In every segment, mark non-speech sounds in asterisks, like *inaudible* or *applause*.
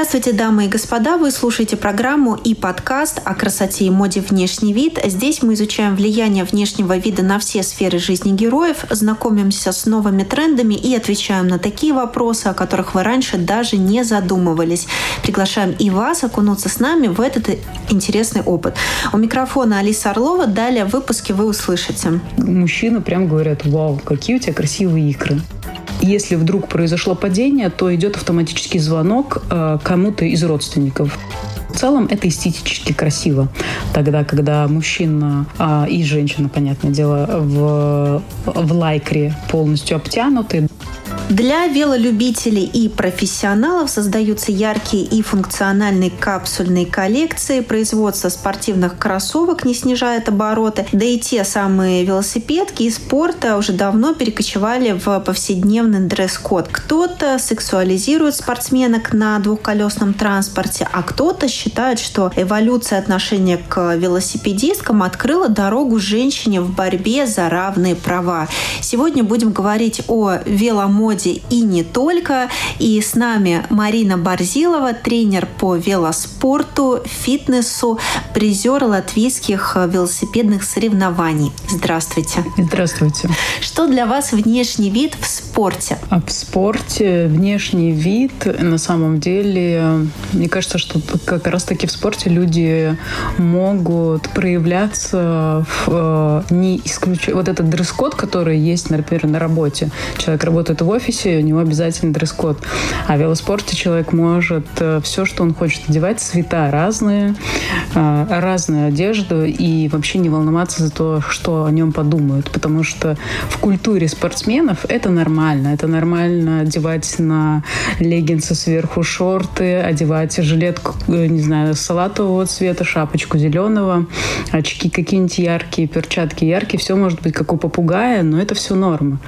Здравствуйте, дамы и господа! Вы слушаете программу и подкаст о красоте и моде «Внешний вид». Здесь мы изучаем влияние внешнего вида на все сферы жизни героев, знакомимся с новыми трендами и отвечаем на такие вопросы, о которых вы раньше даже не задумывались. Приглашаем и вас окунуться с нами в этот интересный опыт. У микрофона Алиса Орлова. Далее в выпуске вы услышите. Мужчины прям говорят, вау, какие у тебя красивые икры. Если вдруг произошло падение, то идет автоматический звонок э, кому-то из родственников. В целом это эстетически красиво. Тогда, когда мужчина а, и женщина, понятное дело, в, в лайкре полностью обтянуты, для велолюбителей и профессионалов создаются яркие и функциональные капсульные коллекции. Производство спортивных кроссовок не снижает обороты. Да и те самые велосипедки из спорта уже давно перекочевали в повседневный дресс-код. Кто-то сексуализирует спортсменок на двухколесном транспорте, а кто-то считает, что эволюция отношения к велосипедисткам открыла дорогу женщине в борьбе за равные права. Сегодня будем говорить о веломоде моде и не только. И с нами Марина Барзилова, тренер по велоспорту, фитнесу, призер латвийских велосипедных соревнований. Здравствуйте. Здравствуйте. Что для вас внешний вид в спорте? А в спорте внешний вид, на самом деле, мне кажется, что как раз-таки в спорте люди могут проявляться в, э, не исключая вот этот дресс-код, который есть, например, на работе. Человек работает в офисе, офисе, у него обязательно дресс-код. А в велоспорте человек может э, все, что он хочет одевать, цвета разные, э, разную одежду и вообще не волноваться за то, что о нем подумают. Потому что в культуре спортсменов это нормально. Это нормально одевать на леггинсы сверху шорты, одевать жилетку, э, не знаю, салатового цвета, шапочку зеленого, очки какие-нибудь яркие, перчатки яркие. Все может быть как у попугая, но это все норма.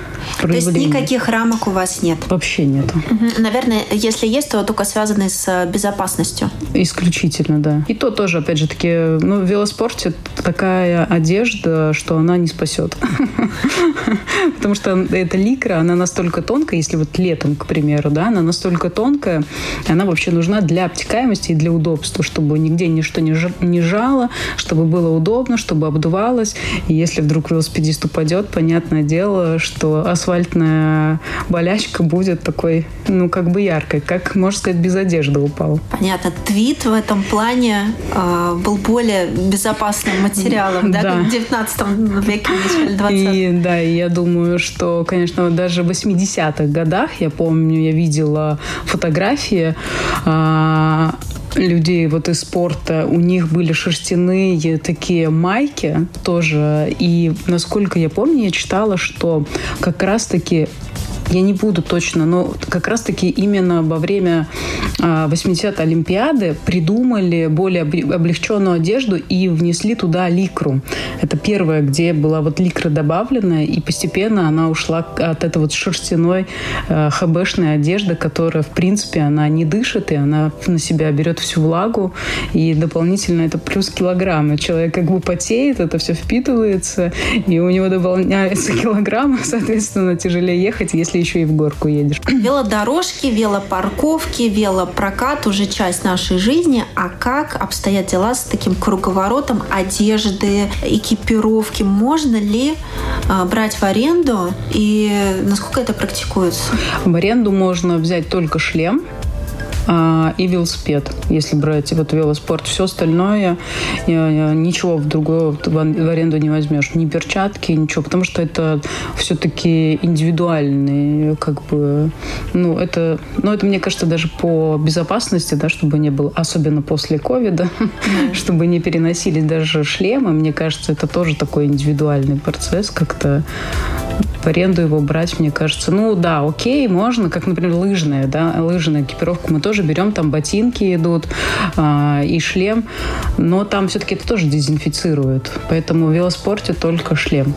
То есть никаких рамок у вас нет? Вообще нет. Угу. Наверное, если есть, то только связанные с э, безопасностью. Исключительно, да. И то тоже, опять же таки, ну, в велоспорте такая одежда, что она не спасет. *laughs* Потому что эта ликра, она настолько тонкая, если вот летом, к примеру, да, она настолько тонкая, она вообще нужна для обтекаемости и для удобства, чтобы нигде ничто не жало, чтобы было удобно, чтобы обдувалось. И если вдруг велосипедист упадет, понятное дело, что асфальтная болячка будет такой, ну, как бы яркой, как, можно сказать, без одежды упал. Понятно. Твит в этом плане э, был более безопасным материалом, да, да. в 19 веке, начале 20 И, да, и я думаю, что, конечно, даже в 80-х годах, я помню, я видела фотографии э, людей вот из спорта, у них были шерстяные такие майки тоже. И насколько я помню, я читала, что как раз-таки я не буду точно, но как раз-таки именно во время 80-й а, Олимпиады придумали более облегченную одежду и внесли туда ликру. Это первое, где была вот ликра добавлена, и постепенно она ушла от этой вот шерстяной э, хбшной одежды, которая, в принципе, она не дышит, и она на себя берет всю влагу, и дополнительно это плюс килограммы. Человек как бы потеет, это все впитывается, и у него дополняются *laughs* килограммы, соответственно, тяжелее ехать, если еще и в горку едешь. *clears throat* Велодорожки, велопарковки, велопрокат уже часть нашей жизни. А как обстоят дела с таким круговоротом одежды, экипировки? Можно ли а, брать в аренду и насколько это практикуется? В аренду можно взять только шлем, и велосипед, если брать вот велоспорт. Все остальное ничего в другое в аренду не возьмешь. Ни перчатки, ничего, потому что это все-таки индивидуальный, как бы, ну, это, ну, это, мне кажется, даже по безопасности, да, чтобы не было, особенно после ковида, *laughs* чтобы не переносили даже шлемы, мне кажется, это тоже такой индивидуальный процесс, как-то в аренду его брать, мне кажется, ну, да, окей, можно, как, например, лыжная, да, лыжная экипировку мы тоже тоже берем, там ботинки идут э, и шлем, но там все-таки это тоже дезинфицирует. Поэтому в велоспорте только шлем.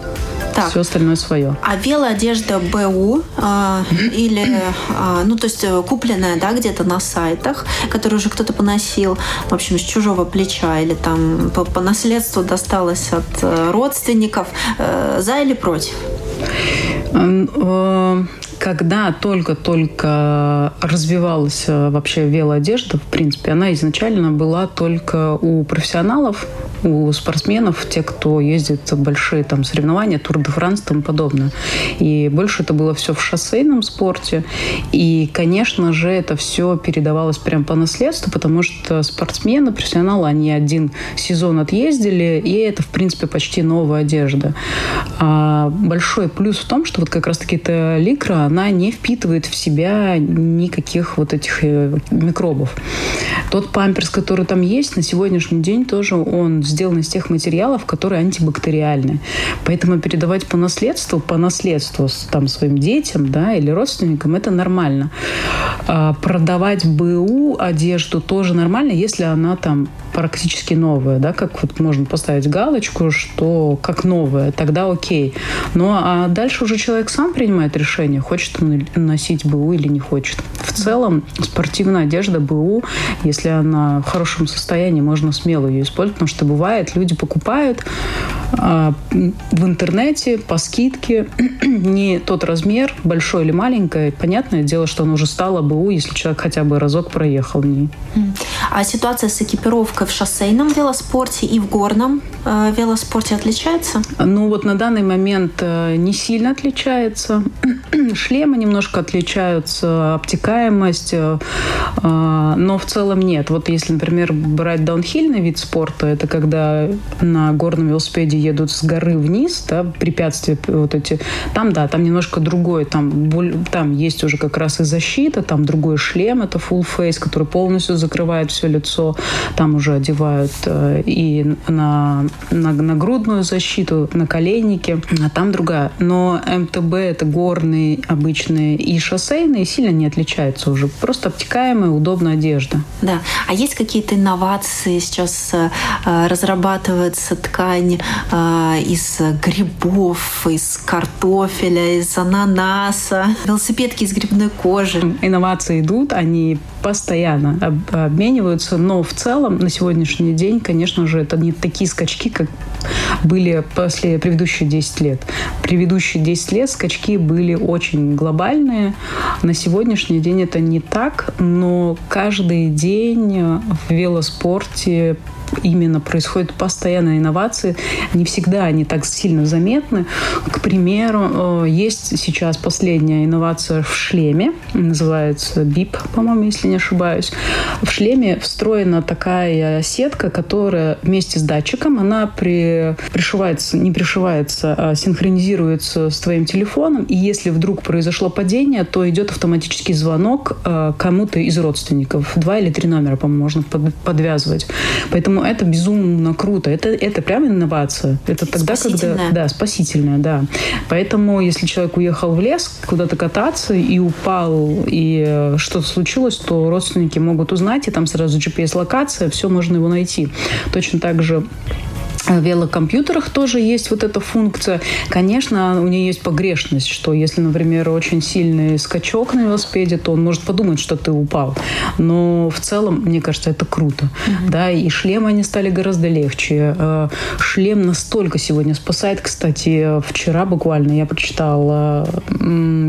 Так. Все остальное свое. А велоодежда БУ э, или, э, ну, то есть э, купленная, да, где-то на сайтах, которую уже кто-то поносил, в общем, с чужого плеча или там по, по наследству досталось от э, родственников, э, за или против? Когда только-только развивалась э, вообще велоодежда, в принципе, она изначально была только у профессионалов, у спортсменов, те, кто ездит в большие там соревнования, Тур де Франс и тому подобное. И больше это было все в шоссейном спорте. И, конечно же, это все передавалось прям по наследству, потому что спортсмены, профессионалы, они один сезон отъездили, и это, в принципе, почти новая одежда. А большой плюс в том, что вот как раз-таки эта ликра, она не впитывает в себя никаких вот этих э, микробов. Тот памперс, который там есть, на сегодняшний день тоже он сделан из тех материалов, которые антибактериальны. Поэтому передавать по наследству, по наследству там, своим детям да, или родственникам, это нормально. А продавать БУ одежду тоже нормально, если она там практически новая, да, как вот можно поставить галочку, что как новая, тогда окей. Ну а дальше уже человек сам принимает решение, хочет он носить БУ или не хочет. В целом спортивная одежда БУ, если она в хорошем состоянии, можно смело ее использовать, потому что бывает, люди покупают а, в интернете по скидке *clears throat* не тот размер, большой или маленький. Понятное дело, что она уже стала БУ, если человек хотя бы разок проехал в ней. А ситуация с экипировкой в шоссейном велоспорте и в горном э, велоспорте отличается? Ну вот на данный момент э, не сильно отличается. *clears throat* Шлемы немножко отличаются, обтекаемость, э, э, но в целом нет. Вот если, например, брать даунхильный вид спорта, это когда на горном велосипеде едут с горы вниз, да, препятствия вот эти, там, да, там немножко другое, там, там есть уже как раз и защита, там другой шлем, это full face, который полностью закрывает все лицо, там уже одевают э, и на, на, на грудную защиту, на коленники, а там другая. Но МТБ это горные обычные и шоссейные сильно не отличаются уже. Просто обтекаемая, удобная одежда. Да. А есть какие-то инновации сейчас э, разрабатывается ткань э, из грибов, из картофеля, из ананаса, велосипедки из грибной кожи? Инновации идут, они постоянно обмениваются, но в целом на сегодняшний день, конечно же, это не такие скачки, как были после предыдущие 10 лет. Предыдущие 10 лет скачки были очень глобальные. На сегодняшний день это не так, но каждый день в велоспорте именно происходят постоянные инновации. Не всегда они так сильно заметны. К примеру, э, есть сейчас последняя инновация в шлеме, называется BIP, по-моему, если не ошибаюсь. В шлеме встроена такая сетка, которая вместе с датчиком, она при, пришивается, не пришивается, а синхронизируется с твоим телефоном, и если вдруг произошло падение, то идет автоматический звонок э, кому-то из родственников. Два или три номера, по-моему, можно подвязывать. Поэтому это безумно круто. Это, это прям инновация. Это тогда, когда... Да, спасительная, да. Поэтому, если человек уехал в лес куда-то кататься и упал, и э, что-то случилось, то родственники могут узнать, и там сразу GPS-локация, все можно его найти. Точно так же в велокомпьютерах тоже есть вот эта функция. Конечно, у нее есть погрешность, что если, например, очень сильный скачок на велосипеде, то он может подумать, что ты упал. Но в целом, мне кажется, это круто. Mm-hmm. Да, и шлемы они стали гораздо легче. Э, шлем настолько сегодня спасает. Кстати, вчера буквально я прочитала,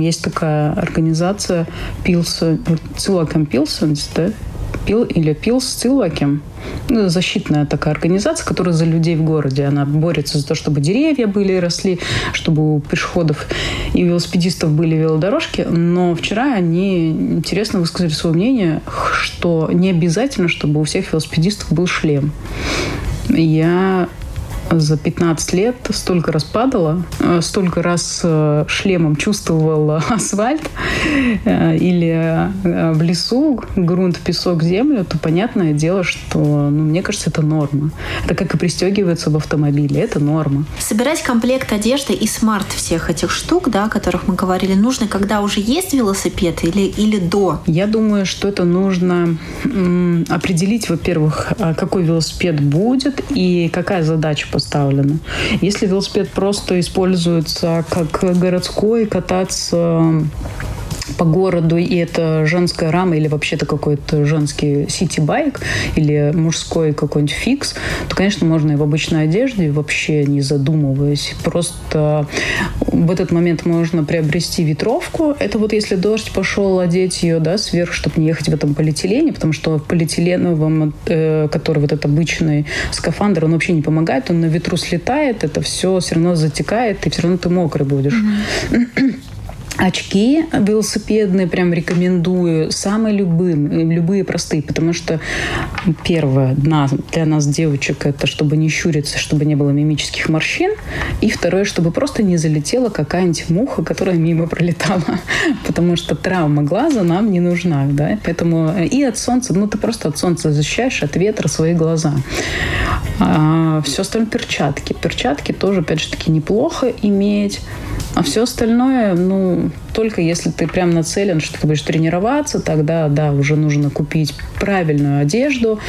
есть такая организация Пилсон, Цилаком Пилсонс, да, Пил или Пил с Цилакем. Ну, защитная такая организация, которая за людей в городе. Она борется за то, чтобы деревья были и росли, чтобы у пешеходов и велосипедистов были велодорожки. Но вчера они интересно высказали свое мнение, что не обязательно, чтобы у всех велосипедистов был шлем. Я за 15 лет столько раз падала, э, столько раз э, шлемом чувствовала *laughs* асфальт э, или в лесу грунт, песок, землю, то понятное дело, что, ну, мне кажется, это норма. Это как и пристегивается в автомобиле, это норма. Собирать комплект одежды и смарт всех этих штук, да, о которых мы говорили, нужно, когда уже есть велосипед или, или до? Я думаю, что это нужно определить, во-первых, а какой велосипед будет и какая задача поставлена. Если велосипед просто используется как городской, кататься по городу, и это женская рама или вообще-то какой-то женский сити-байк или мужской какой-нибудь фикс, то, конечно, можно и в обычной одежде, вообще не задумываясь. Просто в этот момент можно приобрести ветровку. Это вот если дождь пошел, одеть ее да, сверху, чтобы не ехать в этом полиэтилене, потому что в полиэтиленовом, э, который вот этот обычный скафандр, он вообще не помогает, он на ветру слетает, это все все равно затекает, и все равно ты мокрый будешь. Mm-hmm. *clears throat* Очки велосипедные прям рекомендую. Самые любые, любые простые, потому что первое для нас, девочек, это чтобы не щуриться, чтобы не было мимических морщин. И второе, чтобы просто не залетела какая-нибудь муха, которая мимо пролетала. *laughs* Потому что травма глаза нам не нужна. Да? Поэтому и от солнца, ну ты просто от солнца защищаешь, от ветра свои глаза. А, все остальное перчатки. Перчатки тоже, опять же таки, неплохо иметь. А все остальное, ну, soon. Только если ты прям нацелен, что ты будешь тренироваться, тогда, да, уже нужно купить правильную одежду,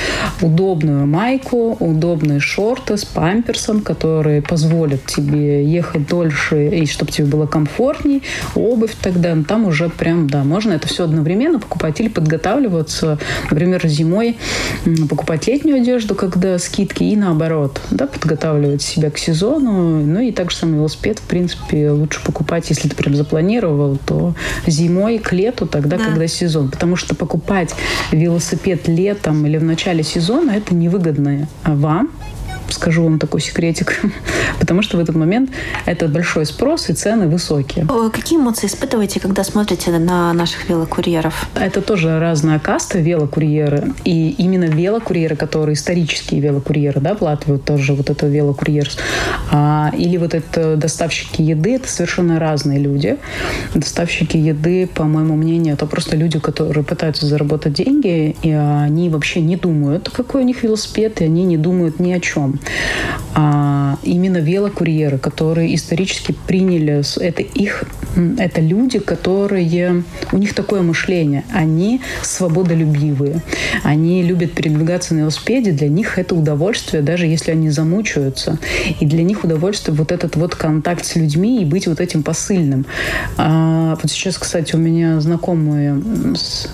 удобную майку, удобные шорты с памперсом, которые позволят тебе ехать дольше и чтобы тебе было комфортней, обувь тогда, ну, там уже прям, да, можно это все одновременно покупать или подготавливаться, например, зимой покупать летнюю одежду, когда скидки, и наоборот, да, подготавливать себя к сезону, ну и также самый велосипед, в принципе, лучше покупать, если ты прям запланировал, то зимой к лету, тогда, да. когда сезон. Потому что покупать велосипед летом или в начале сезона это невыгодно вам, скажу вам такой секретик, *laughs* потому что в этот момент это большой спрос и цены высокие. Какие эмоции испытываете, когда смотрите на наших велокурьеров? Это тоже разная каста велокурьеры. И именно велокурьеры, которые исторические велокурьеры, да, вот тоже вот это велокурьер, а, или вот это доставщики еды, это совершенно разные люди. Доставщики еды, по моему мнению, это просто люди, которые пытаются заработать деньги, и они вообще не думают, какой у них велосипед, и они не думают ни о чем а, именно велокурьеры, которые исторически приняли это их, это люди, которые у них такое мышление, они свободолюбивые, они любят передвигаться на велосипеде, для них это удовольствие, даже если они замучаются, и для них удовольствие вот этот вот контакт с людьми и быть вот этим посыльным. А, вот сейчас, кстати, у меня знакомые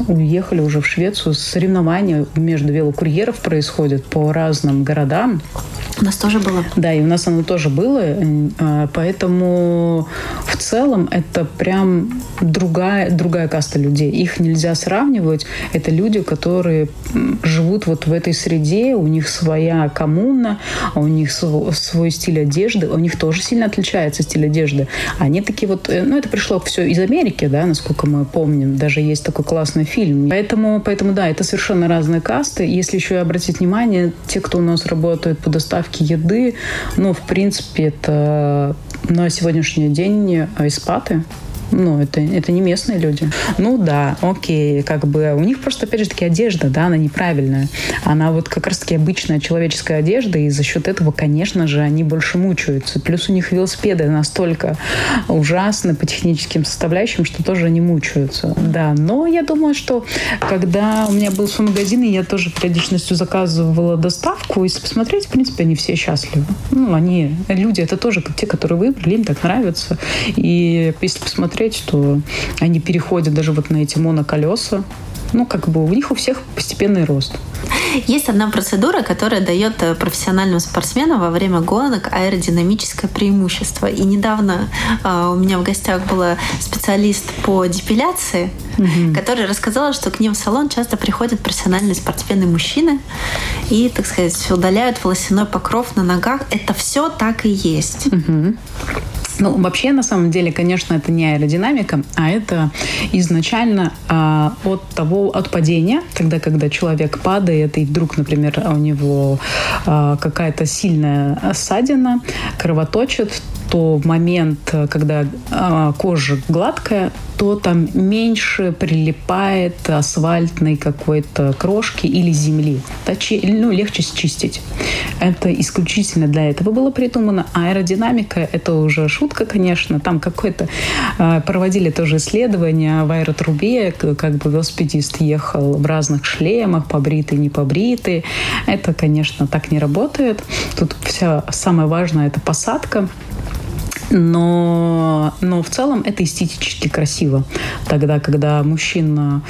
уехали уже в Швецию, соревнования между велокурьеров происходят по разным городам. У нас тоже было. Да, и у нас оно тоже было. А, поэтому в целом это прям другая, другая каста людей. Их нельзя сравнивать. Это люди, которые живут вот в этой среде, у них своя коммуна, у них свой стиль одежды, у них тоже сильно отличается стиль одежды. Они такие вот, э, ну это пришло все из Америки, да, насколько мы помним. Даже есть такой классный фильм. Поэтому, поэтому да, это совершенно разные касты. Если еще обратить внимание, те, кто у нас работает по доставке еды, ну, в принципе, это на сегодняшний день испаты. Ну, это, это не местные люди. Ну да, окей, как бы у них просто, опять же таки, одежда, да, она неправильная. Она вот как раз-таки обычная человеческая одежда, и за счет этого, конечно же, они больше мучаются. Плюс у них велосипеды настолько ужасны по техническим составляющим, что тоже они мучаются. Да, но я думаю, что когда у меня был свой магазин, и я тоже периодичностью заказывала доставку, если посмотреть, в принципе, они все счастливы. Ну, они, люди, это тоже те, которые выбрали, им так нравится. И если посмотреть посмотреть, что они переходят даже вот на эти моноколеса. Ну, как бы у них у всех постепенный рост. Есть одна процедура, которая дает э, профессиональным спортсменам во время гонок аэродинамическое преимущество. И недавно э, у меня в гостях была специалист по депиляции, угу. которая рассказала, что к ним в салон часто приходят профессиональные спортсмены мужчины и, так сказать, удаляют волосяной покров на ногах. Это все так и есть. Угу. Ну, вообще, на самом деле, конечно, это не аэродинамика, а это изначально э, от того, от падения, тогда, когда человек падает, и вдруг, например, у него э, какая-то сильная ссадина, кровоточит, то в момент, когда э, кожа гладкая, то там меньше прилипает асфальтной какой-то крошки или земли. Ну, легче счистить. Это исключительно для этого было придумано. Аэродинамика – это уже шутка, конечно. Там какой-то... Э, проводили тоже исследования в аэротрубе, как бы велосипедист ехал в разных шлемах, побритый, не побритый. Это, конечно, так не работает. Тут вся самое важное – это посадка но, но в целом это эстетически красиво. Тогда, когда мужчина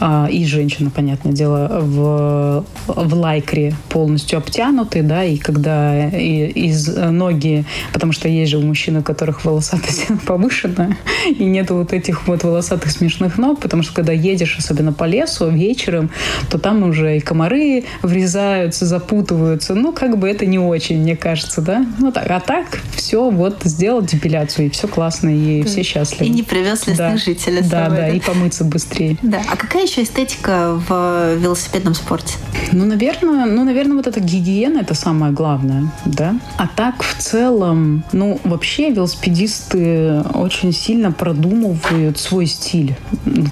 а, и женщина, понятное дело, в, в лайкре полностью обтянуты, да, и когда и, из ноги, потому что есть же у мужчин, у которых волосатость *laughs* повышена, и нет вот этих вот волосатых смешных ног, потому что когда едешь, особенно по лесу вечером, то там уже и комары врезаются, запутываются. Ну, как бы это не очень, мне кажется, да. Ну, так, а так все вот сделать депиляцию, и все классно, и все счастливы. И не привез лесных да. жителей Да, да, и помыться быстрее. Да. А какая еще эстетика в велосипедном спорте? Ну, наверное, ну, наверное, вот эта гигиена это самое главное, да. А так в целом, ну, вообще велосипедисты очень сильно продумывают свой стиль,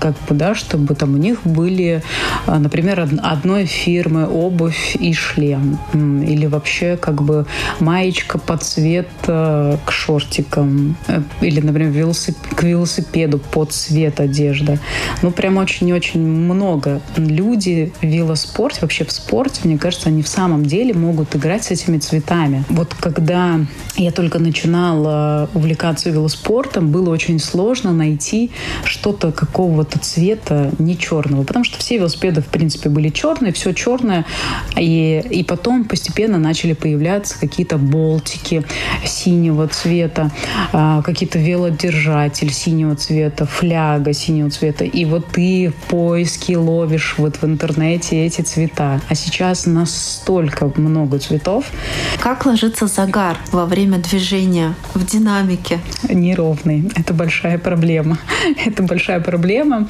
как бы, да, чтобы там у них были, а, например, одной фирмы обувь и шлем, или вообще как бы маечка под цвет э, к шортик ботинкам э, или, например, велосип... к велосипеду под цвет одежды. Ну, прям очень-очень много. Люди в велоспорте, вообще в спорте, мне кажется, они в самом деле могут играть с этими цветами. Вот когда я только начинала увлекаться велоспортом, было очень сложно найти что-то какого-то цвета не черного, потому что все велосипеды, в принципе, были черные, все черное, и, и потом постепенно начали появляться какие-то болтики синего цвета. А, какие-то велодержатель синего цвета, фляга синего цвета. И вот ты в поиске ловишь вот в интернете эти цвета. А сейчас настолько много цветов. Как ложится загар во время движения в динамике? Неровный. Это большая проблема. *laughs* Это большая проблема.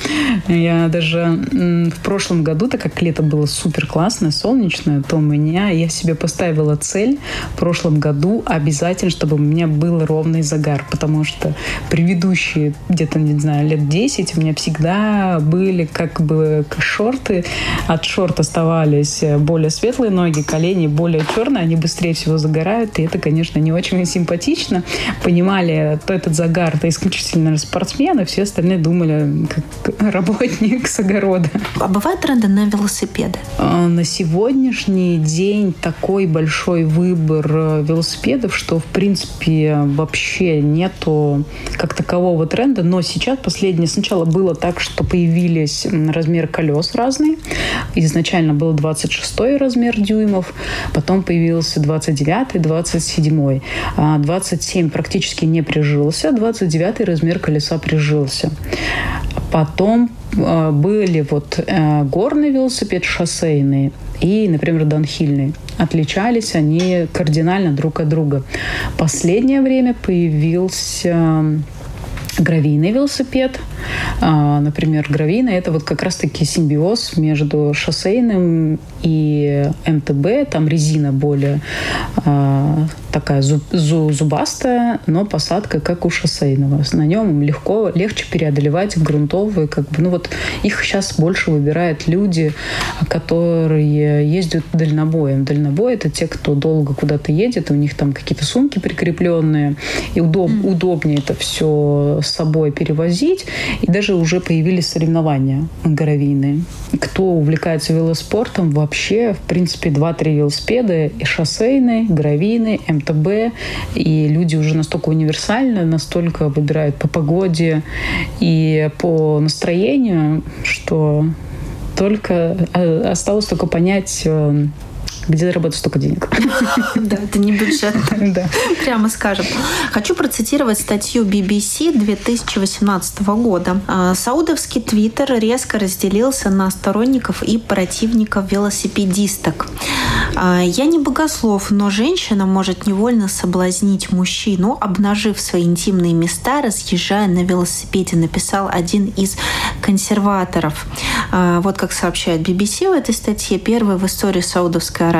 Я даже в прошлом году, так как лето было супер классное, солнечное, то у меня, я себе поставила цель в прошлом году обязательно, чтобы у меня был ровный полный загар, потому что предыдущие где-то, не знаю, лет 10 у меня всегда были как бы шорты. От шорт оставались более светлые ноги, колени более черные, они быстрее всего загорают, и это, конечно, не очень симпатично. Понимали, то этот загар, это исключительно спортсмены, все остальные думали, как *laughs* работник с огорода. А бывают тренды на велосипеды? А, на сегодняшний день такой большой выбор э, велосипедов, что, в принципе, вообще вообще нету как такового тренда, но сейчас последнее сначала было так, что появились размеры колес разные. Изначально был 26 размер дюймов, потом появился 29, 27. 27 практически не прижился, 29 размер колеса прижился. Потом а, были вот э, горный велосипед, шоссейный и, например, донхильный. Отличались они кардинально друг от друга. Последнее время появился гравийный велосипед. А, например, гравийный – это вот как раз-таки симбиоз между шоссейным и МТБ. Там резина более а, такая зуб, зубастая, но посадка как у шоссейного. На нем легко, легче преодолевать грунтовые, как бы, ну вот их сейчас больше выбирают люди, которые ездят дальнобоем. Дальнобой это те, кто долго куда-то едет, у них там какие-то сумки прикрепленные, и удоб, mm. удобнее это все с собой перевозить. И даже уже появились соревнования гравийные. Кто увлекается велоспортом, вообще, в принципе, 2-3 велосипеда, и шоссейный, гравийный, МТБ, и люди уже настолько универсальны, настолько выбирают по погоде и по настроению, что только э, осталось только понять, э, Где заработать столько денег? *laughs* Да, это не бюджет. *laughs* Да. Прямо скажем. Хочу процитировать статью BBC 2018 года. А, Саудовский твиттер резко разделился на сторонников и противников велосипедисток. А, Я не богослов, но женщина может невольно соблазнить мужчину, обнажив свои интимные места, разъезжая на велосипеде, написал один из консерваторов. А, вот как сообщает BBC в этой статье, первый в истории Саудовской Аравии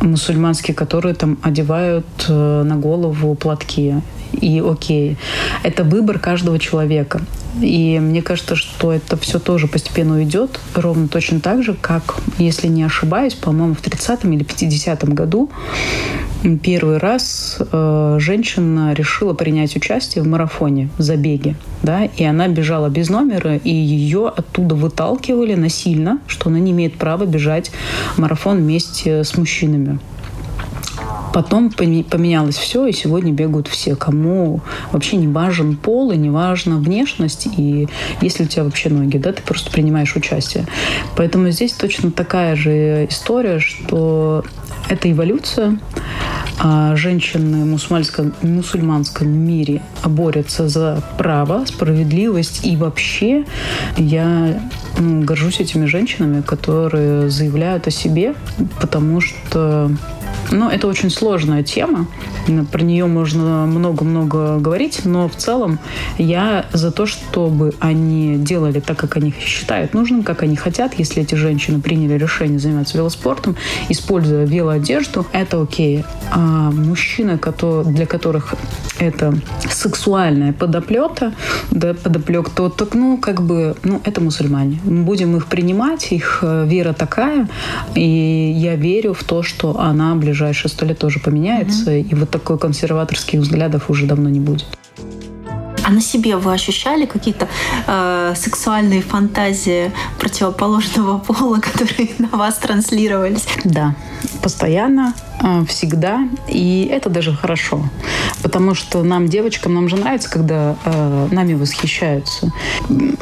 велопробег состоялся в 2018 году. Как можете прокомментировать? С учетом того, что эволюция идет, впереди шагает такими семимильными шагами, что саудовские женщины, они тоже понимают о том, что они имеют право заниматься велоспортом, и для этого придумана велоодежда. Понятное дело, что, например, есть бегуни мусульманские, которые там одевают э, на голову платки и окей. Это выбор каждого человека. И мне кажется, что это все тоже постепенно уйдет, ровно точно так же, как, если не ошибаюсь, по-моему, в 30-м или 50-м году первый раз э, женщина решила принять участие в марафоне, в забеге, да, и она бежала без номера, и ее оттуда выталкивали насильно, что она не имеет права бежать марафон вместе с мужчинами. Потом поменялось все, и сегодня бегают все, кому вообще не важен пол, и не важна внешность, и если у тебя вообще ноги, да, ты просто принимаешь участие. Поэтому здесь точно такая же история, что это эволюция. А женщины в мусульманском, мусульманском мире борются за право, справедливость. И вообще я ну, горжусь этими женщинами, которые заявляют о себе, потому что ну, это очень сложная тема. Про нее можно много-много говорить, но в целом я за то, чтобы они делали так, как они считают нужным, как они хотят. Если эти женщины приняли решение заниматься велоспортом, используя велоодежду, это окей. А мужчины, для которых это сексуальная подоплета, да, подоплек, то так, ну, как бы, ну, это мусульмане. Мы будем их принимать, их э, вера такая, и я верю в то, что она в ближайшие сто лет тоже поменяется, mm-hmm. и вот такой консерваторских взглядов уже давно не будет. А на себе вы ощущали какие-то э, сексуальные фантазии противоположного *laughs* пола, которые на вас транслировались? Да, постоянно, э, всегда. И это даже хорошо. Потому что нам, девочкам, нам же нравится, когда э, нами восхищаются.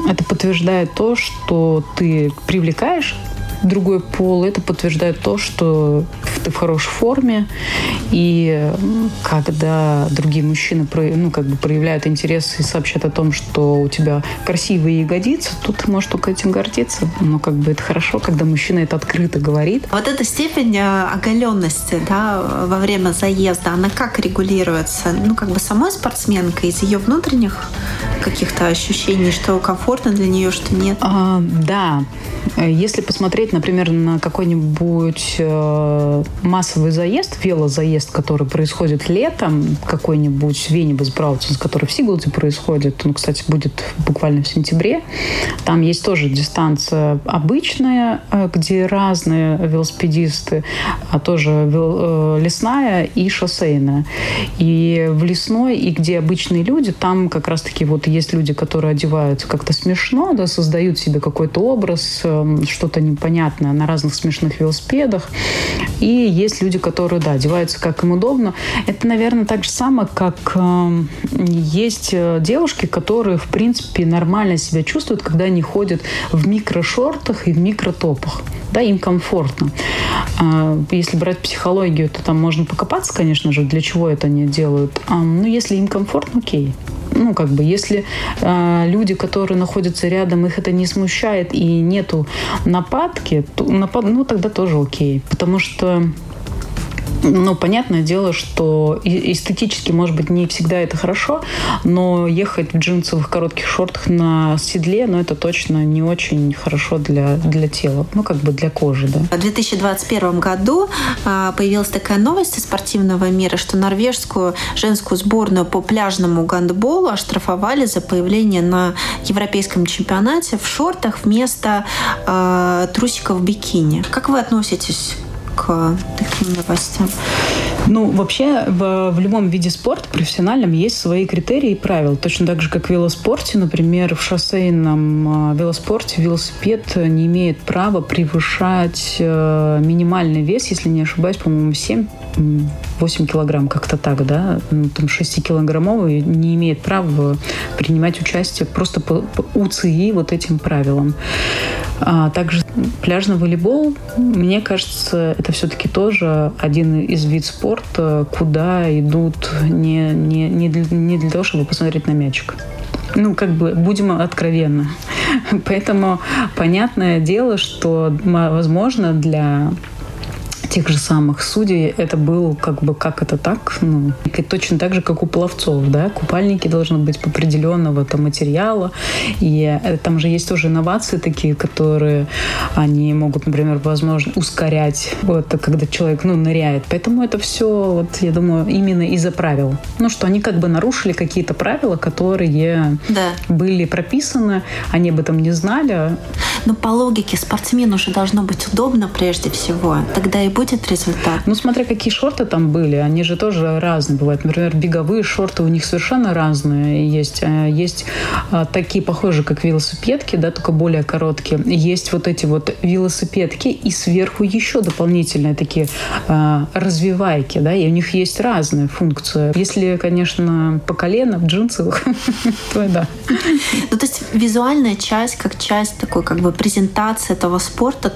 Это подтверждает то, что ты привлекаешь другой пол, это подтверждает то, что ты в хорошей форме. И когда другие мужчины ну, как бы проявляют интерес и сообщают о том, что у тебя красивые ягодицы, тут ты можешь только этим гордиться. Но как бы это хорошо, когда мужчина это открыто говорит. Вот эта степень э, оголенности да, во время заезда, она как регулируется? Ну, как бы самой спортсменкой из ее внутренних каких-то ощущений, что комфортно для нее, что нет? А, да. Если посмотреть например, на какой-нибудь э, массовый заезд, велозаезд, который происходит летом, какой-нибудь Венибус Браутинс, который в Сиглде происходит, он, кстати, будет буквально в сентябре, там есть тоже дистанция обычная, э, где разные велосипедисты, а тоже э, лесная и шоссейная. И в лесной, и где обычные люди, там как раз-таки вот есть люди, которые одеваются как-то смешно, да, создают себе какой-то образ, э, что-то непонятное, понятно, на разных смешных велосипедах. И есть люди, которые, да, одеваются как им удобно. Это, наверное, так же самое, как э, есть э, девушки, которые, в принципе, нормально себя чувствуют, когда они ходят в микрошортах и в микротопах. Да, им комфортно. А, если брать психологию, то там можно покопаться, конечно же, для чего это они делают. А, ну, если им комфортно, окей ну, как бы, если э, люди, которые находятся рядом, их это не смущает и нету нападки, то, напад, ну, тогда тоже окей. Потому что ну, понятное дело, что эстетически, может быть, не всегда это хорошо, но ехать в джинсовых коротких шортах на седле, ну, это точно не очень хорошо для, для тела, ну, как бы для кожи, да. В 2021 году а, появилась такая новость из спортивного мира, что норвежскую женскую сборную по пляжному гандболу оштрафовали за появление на европейском чемпионате в шортах вместо э, трусиков бикини. Как вы относитесь к таким новостям? Ну, вообще, в, в любом виде спорта профессиональном есть свои критерии и правила. Точно так же, как в велоспорте. Например, в шоссейном а, велоспорте велосипед не имеет права превышать э, минимальный вес, если не ошибаюсь, по-моему, 7 8 килограмм, как-то так, да, ну, там 6-килограммовый не имеет права принимать участие просто по, по УЦИ вот этим правилам. А также пляжный волейбол, мне кажется, это все-таки тоже один из вид спорта, куда идут не, не, не, для, не для того, чтобы посмотреть на мячик. Ну, как бы, будем откровенны. *laughs* Поэтому понятное дело, что, возможно, для тех же самых судей это был как бы как это так, ну, точно так же, как у пловцов, да, купальники должны быть определенного там материала, и э, там же есть тоже инновации такие, которые они могут, например, возможно, ускорять вот когда человек, ну, ныряет. Поэтому это все, вот, я думаю, именно из-за правил. Ну, что они как бы нарушили какие-то правила, которые да. были прописаны, они об этом не знали. Но по логике спортсмену уже должно быть удобно прежде всего. Тогда и будет результат? Ну, смотря какие шорты там были, они же тоже разные бывают. Например, беговые шорты у них совершенно разные есть. Э, есть а, такие похожие, как велосипедки, да, только более короткие. Есть вот эти вот велосипедки и сверху еще дополнительные такие а, развивайки, да, и у них есть разные функции. Если, конечно, по колено в джинсах, *laughs* то да. Ну, то есть визуальная часть, как часть такой как бы презентации этого спорта,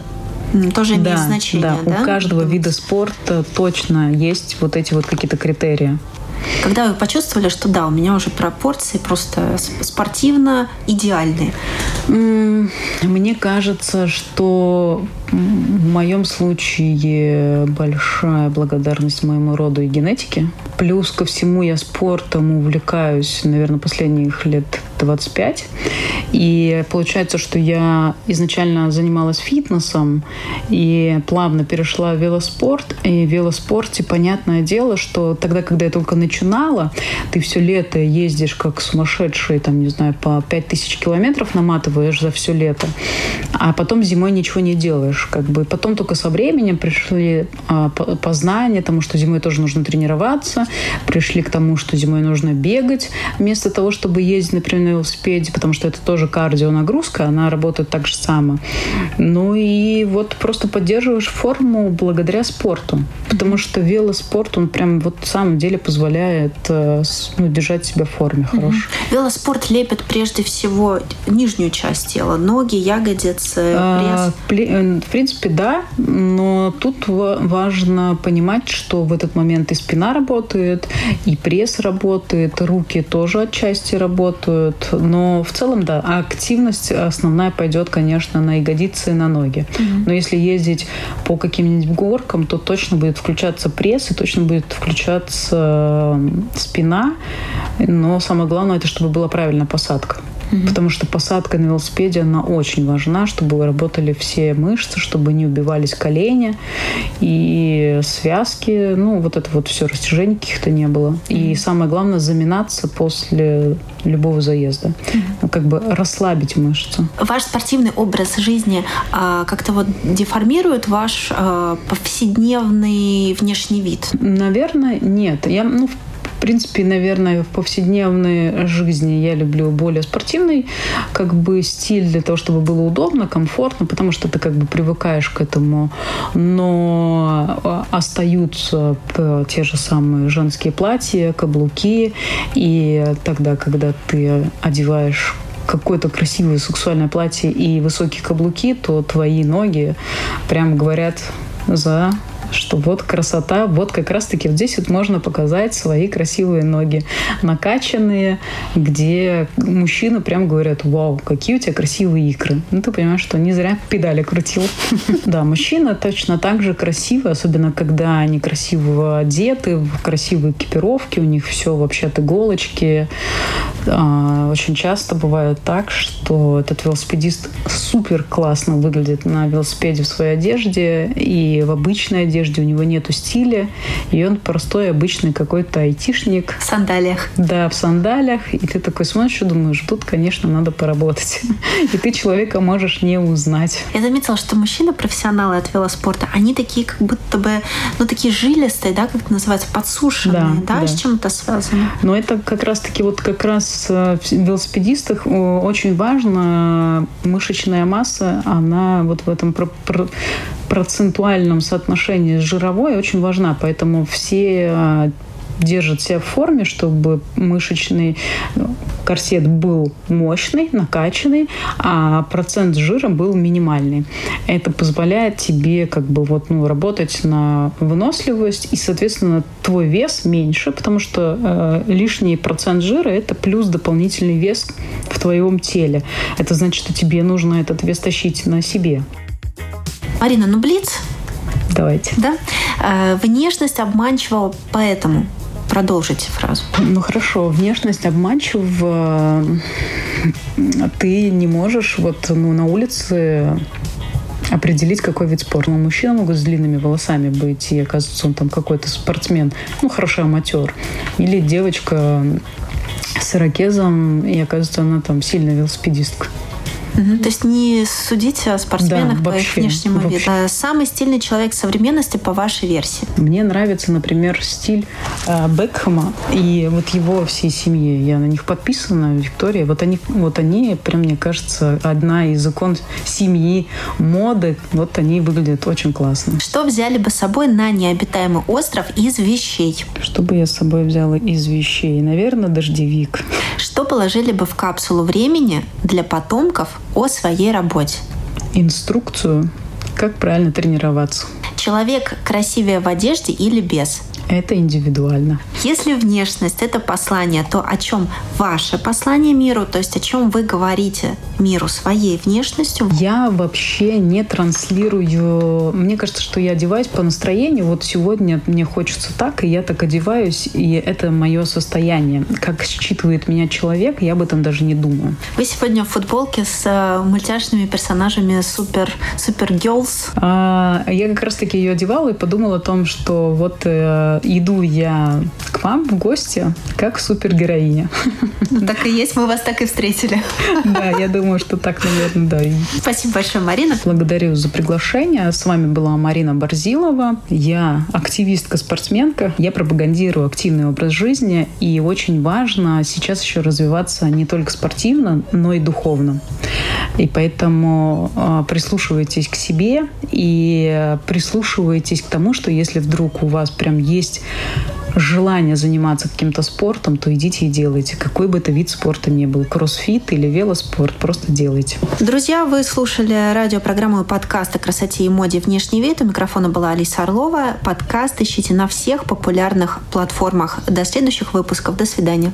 тоже имеет да, значение, да? да? У каждого вида спорта точно есть вот эти вот какие-то критерии. Когда вы почувствовали, что да, у меня уже пропорции просто спортивно идеальные? Мне кажется, что в моем случае большая благодарность моему роду и генетике. Плюс ко всему я спортом увлекаюсь, наверное, последних лет 25. И получается, что я изначально занималась фитнесом и плавно перешла в велоспорт. И в велоспорте, понятное дело, что тогда, когда я только начинала, ты все лето ездишь как сумасшедший, там, не знаю, по 5000 километров наматываешь за все лето, а потом зимой ничего не делаешь делаешь. Как бы. Потом только со временем пришли а, познания тому, что зимой тоже нужно тренироваться, пришли к тому, что зимой нужно бегать вместо того, чтобы ездить, например, на велосипеде, потому что это тоже кардионагрузка, она работает так же само. Ну и вот просто поддерживаешь форму благодаря спорту, потому что велоспорт, он прям вот в самом деле позволяет э, ну, держать себя в форме хорошей. Велоспорт лепит прежде всего нижнюю часть тела, ноги, ягодицы, а, пресс. А, в принципе, да, но тут важно понимать, что в этот момент и спина работает, и пресс работает, руки тоже отчасти работают, но в целом, да, активность основная пойдет, конечно, на ягодицы и на ноги. Mm-hmm. Но если ездить по каким-нибудь горкам, то точно будет включаться пресс и точно будет включаться спина, но самое главное, это чтобы была правильная посадка. Угу. Потому что посадка на велосипеде, она очень важна, чтобы работали все мышцы, чтобы не убивались колени и связки. Ну, вот это вот все, растяжений каких-то не было. Угу. И самое главное, заминаться после любого заезда. Угу. Как бы расслабить мышцы. Ваш спортивный образ жизни а, как-то вот деформирует ваш а, повседневный внешний вид? Наверное, нет. Я, ну, в в принципе, наверное, в повседневной жизни я люблю более спортивный как бы стиль для того, чтобы было удобно, комфортно, потому что ты как бы привыкаешь к этому. Но а, остаются те же самые женские платья, каблуки. И тогда, когда ты одеваешь какое-то красивое сексуальное платье и высокие каблуки, то твои ноги прям говорят за что вот красота, вот как раз-таки вот здесь вот можно показать свои красивые ноги, накачанные, где мужчины прям говорят, вау, какие у тебя красивые икры. Ну, ты понимаешь, что не зря педали крутил. *laughs* Да, мужчина точно так же красивый, особенно когда они красиво одеты, в красивой экипировке, у них все вообще от иголочки. А, очень часто бывает так, что этот велосипедист супер классно выглядит на велосипеде в своей одежде и в обычной одежде, одежде у него нету стиля, и он простой, обычный какой-то айтишник. В сандалиях. Да, в сандалиях. И ты такой смотришь и думаешь, тут, конечно, надо поработать. *laughs* И ты человека можешь не узнать. Я заметила, что мужчины-профессионалы от велоспорта, они такие как будто бы, ну, такие жилистые, да, как это называется, подсушенные, да, да? да. с чем это связано? Но это как раз-таки вот как раз э, в велосипедистах очень важно мышечная масса, она вот в этом процентуальном соотношении с жировой очень важна. Поэтому все э, держат себя в форме, чтобы мышечный ну, корсет был мощный, накачанный, а процент жира был минимальный. Это позволяет тебе как бы вот, ну, работать на выносливость, и, соответственно, твой вес меньше, потому что э, лишний процент жира – это плюс дополнительный вес в твоем теле. Это значит, что тебе нужно этот вес тащить на себе. Марина, ну Блиц Давайте. Да? Э, внешность обманчива поэтому, Продолжите фразу. Ну хорошо, внешность обманчива. Ты не можешь вот ну, на улице определить, какой вид спорта. Ну, мужчина могут с длинными волосами быть, и оказывается, он там какой-то спортсмен, ну, хороший аматер. Или девочка с ирокезом, и оказывается, она там сильная велосипедистка. Угу. То есть не судите о спортсменах да, по их внешнему вообще. виду. А самый стильный человек современности по вашей версии? Мне нравится, например, стиль э, Бекхэма и вот его всей семьи. Я на них подписана, Виктория. Вот они, вот они, прям мне кажется, одна из икон семьи, моды. Вот они выглядят очень классно. Что взяли бы с собой на необитаемый остров из вещей? Что бы я с собой взяла из вещей? Наверное, дождевик. Что положили бы в капсулу времени для потомков о своей работе. Инструкцию, как правильно тренироваться. Человек красивее в одежде или без? Это индивидуально. Если внешность — это послание, то о чем ваше послание миру, то есть о чем вы говорите миру своей внешностью? Я вообще не транслирую... Мне кажется, что я одеваюсь по настроению. Вот сегодня мне хочется так, и я так одеваюсь, и это мое состояние. Как считывает меня человек, я об этом даже не думаю. Вы сегодня в футболке с э, мультяшными персонажами супер супер girls. А, я как раз-таки ее одевала и подумала о том, что вот э, иду я к вам в гости как супергероиня. Так и есть, мы вас так и встретили. Да, я думаю, что так, наверное, да. Спасибо большое, Марина. Благодарю за приглашение. С вами была Марина Борзилова. Я активистка-спортсменка. Я пропагандирую активный образ жизни. И очень важно сейчас еще развиваться не только спортивно, но и духовно. И поэтому э, прислушивайтесь к себе и прислушивайтесь к тому, что если вдруг у вас прям есть желание заниматься каким-то спортом, то идите и делайте. Какой бы это вид спорта ни был. Кроссфит или велоспорт, просто делайте. Друзья, вы слушали радиопрограмму и подкаст о красоте и моде «Внешний вид». У микрофона была Алиса Орлова. Подкаст ищите на всех популярных платформах. До следующих выпусков. До свидания.